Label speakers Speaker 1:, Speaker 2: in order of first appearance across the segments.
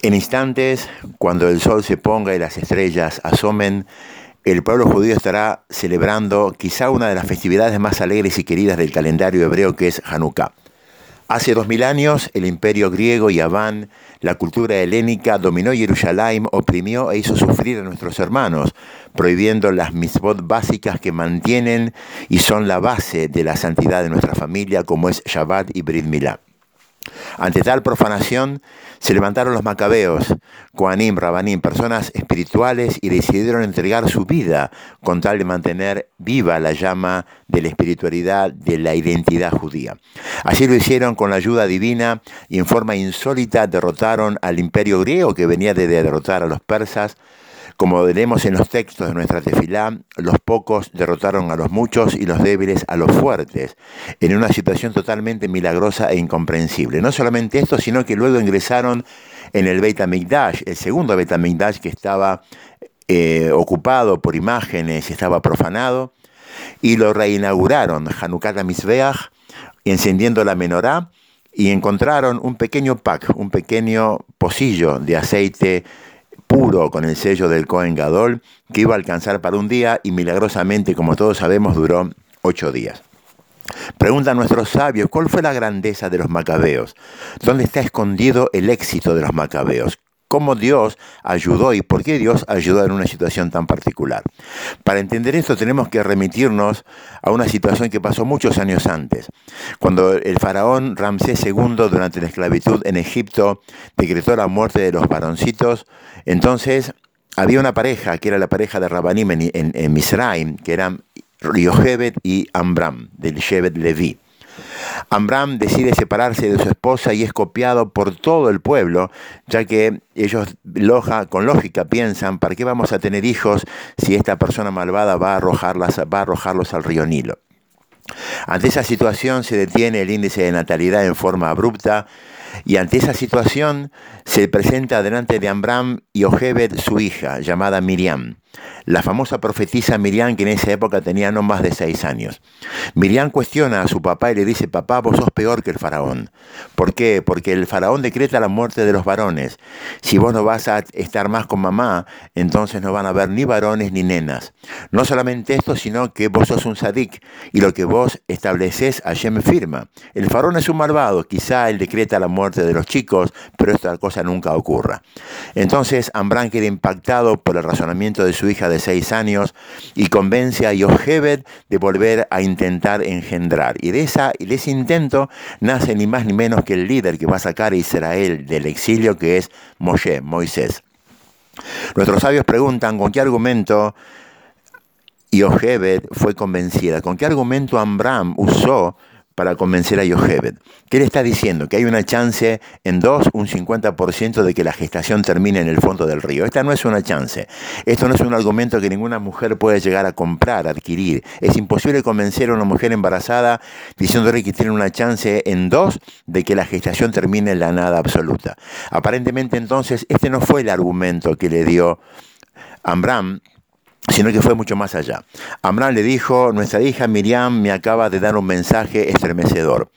Speaker 1: En instantes, cuando el sol se ponga y las estrellas asomen, el pueblo judío estará celebrando quizá una de las festividades más alegres y queridas del calendario hebreo que es Hanukkah. Hace dos mil años, el imperio griego y Aván, la cultura helénica, dominó Jerusalén, oprimió e hizo sufrir a nuestros hermanos, prohibiendo las mitzvot básicas que mantienen y son la base de la santidad de nuestra familia, como es Shabbat y Brit. Ante tal profanación, se levantaron los macabeos, Koanim, Rabanim, personas espirituales, y decidieron entregar su vida con tal de mantener viva la llama de la espiritualidad, de la identidad judía. Así lo hicieron con la ayuda divina y en forma insólita derrotaron al imperio griego que venía de derrotar a los persas, como veremos en los textos de nuestra tefilá, los pocos derrotaron a los muchos y los débiles a los fuertes, en una situación totalmente milagrosa e incomprensible. No solamente esto, sino que luego ingresaron en el Beit HaMikdash, el segundo Beit HaMikdash que estaba eh, ocupado por imágenes y estaba profanado, y lo reinauguraron, Hanukkah Mizbeach, encendiendo la menorá, y encontraron un pequeño pack, un pequeño pocillo de aceite puro con el sello del Cohen Gadol que iba a alcanzar para un día y milagrosamente, como todos sabemos, duró ocho días. Preguntan nuestros sabios, ¿cuál fue la grandeza de los macabeos? ¿Dónde está escondido el éxito de los macabeos? Cómo Dios ayudó y por qué Dios ayudó en una situación tan particular. Para entender esto tenemos que remitirnos a una situación que pasó muchos años antes, cuando el faraón Ramsés II durante la esclavitud en Egipto decretó la muerte de los varoncitos, entonces había una pareja, que era la pareja de Rabanim en, en, Misraim, que eran Yochebed y Ambram, del Shevet Levi. Amram decide separarse de su esposa y es copiado por todo el pueblo, ya que ellos con lógica piensan, ¿para qué vamos a tener hijos si esta persona malvada va a, arrojarlas, va a arrojarlos al río Nilo? Ante esa situación se detiene el índice de natalidad en forma abrupta y ante esa situación se presenta delante de Amram y Ojebed su hija, llamada Miriam la famosa profetisa Miriam, que en esa época tenía no más de seis años. Miriam cuestiona a su papá y le dice, papá, vos sos peor que el faraón. ¿Por qué? Porque el faraón decreta la muerte de los varones. Si vos no vas a estar más con mamá, entonces no van a haber ni varones ni nenas. No solamente esto, sino que vos sos un sadik y lo que vos estableces, Hashem firma. El faraón es un malvado, quizá él decreta la muerte de los chicos, pero esta cosa nunca ocurra. Entonces Ambrán queda impactado por el razonamiento de su hija de seis años y convence a Yochebed de volver a intentar engendrar. Y de, esa, de ese intento nace ni más ni menos que el líder que va a sacar a Israel del exilio, que es Moshe, Moisés. Nuestros sabios preguntan con qué argumento Yochebed fue convencida, con qué argumento Amram usó para convencer a Yochebed. ¿Qué le está diciendo? Que hay una chance en dos, un 50% de que la gestación termine en el fondo del río. Esta no es una chance. Esto no es un argumento que ninguna mujer puede llegar a comprar, adquirir. Es imposible convencer a una mujer embarazada diciéndole que tiene una chance en dos de que la gestación termine en la nada absoluta. Aparentemente entonces este no fue el argumento que le dio Amram sino que fue mucho más allá. Amram le dijo, nuestra hija Miriam me acaba de dar un mensaje estremecedor.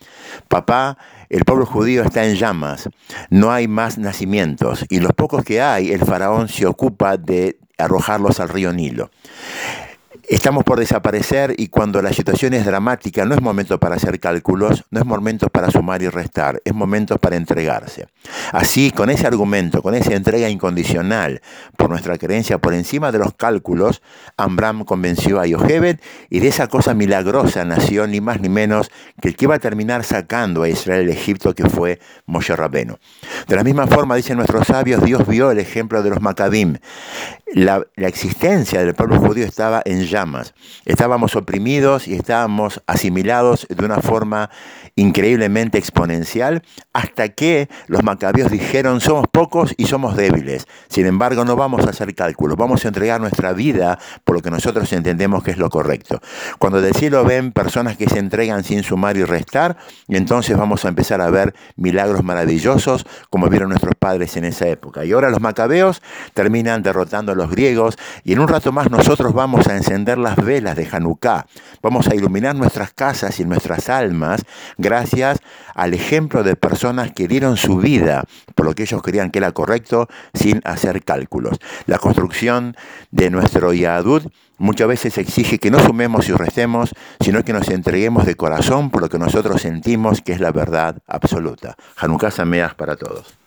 Speaker 1: Papá, el pueblo judío está en llamas, no hay más nacimientos, y los pocos que hay, el faraón se ocupa de arrojarlos al río Nilo. Estamos por desaparecer y cuando la situación es dramática no es momento para hacer cálculos, no es momento para sumar y restar, es momento para entregarse. Así, con ese argumento, con esa entrega incondicional por nuestra creencia por encima de los cálculos, Amram convenció a Yochebed y de esa cosa milagrosa nació ni más ni menos que el que iba a terminar sacando a Israel de Egipto, que fue Moshe Rabeno. De la misma forma, dicen nuestros sabios, Dios vio el ejemplo de los Maccabim. La, la existencia del pueblo judío estaba en llamas. Estábamos oprimidos y estábamos asimilados de una forma increíblemente exponencial hasta que los macabeos dijeron somos pocos y somos débiles. Sin embargo, no vamos a hacer cálculos, vamos a entregar nuestra vida por lo que nosotros entendemos que es lo correcto. Cuando del cielo ven personas que se entregan sin sumar y restar, entonces vamos a empezar a ver milagros maravillosos como vieron nuestros padres en esa época. Y ahora los macabeos terminan derrotando a los griegos y en un rato más nosotros vamos a encender las velas de Hanukkah. Vamos a iluminar nuestras casas y nuestras almas gracias al ejemplo de personas que dieron su vida por lo que ellos creían que era correcto sin hacer cálculos. La construcción de nuestro Yadud muchas veces exige que no sumemos y restemos, sino que nos entreguemos de corazón por lo que nosotros sentimos que es la verdad absoluta. Hanukkah Sameach para todos.